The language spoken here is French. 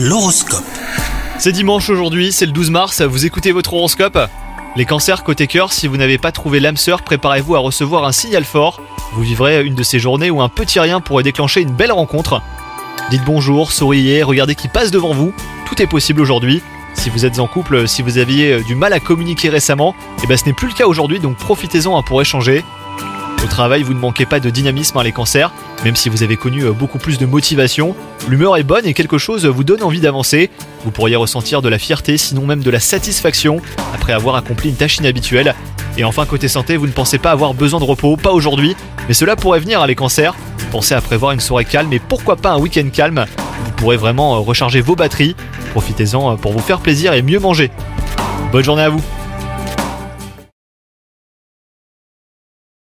L'horoscope. C'est dimanche aujourd'hui, c'est le 12 mars, vous écoutez votre horoscope? Les cancers côté cœur, si vous n'avez pas trouvé l'âme sœur, préparez-vous à recevoir un signal fort. Vous vivrez une de ces journées où un petit rien pourrait déclencher une belle rencontre. Dites bonjour, souriez, regardez qui passe devant vous, tout est possible aujourd'hui. Si vous êtes en couple, si vous aviez du mal à communiquer récemment, et ben ce n'est plus le cas aujourd'hui, donc profitez-en hein, pour échanger. Travail, vous ne manquez pas de dynamisme, hein, les cancers, même si vous avez connu euh, beaucoup plus de motivation. L'humeur est bonne et quelque chose vous donne envie d'avancer. Vous pourriez ressentir de la fierté, sinon même de la satisfaction, après avoir accompli une tâche inhabituelle. Et enfin, côté santé, vous ne pensez pas avoir besoin de repos, pas aujourd'hui, mais cela pourrait venir, hein, les cancers. Pensez à prévoir une soirée calme et pourquoi pas un week-end calme. Vous pourrez vraiment euh, recharger vos batteries. Profitez-en euh, pour vous faire plaisir et mieux manger. Bonne journée à vous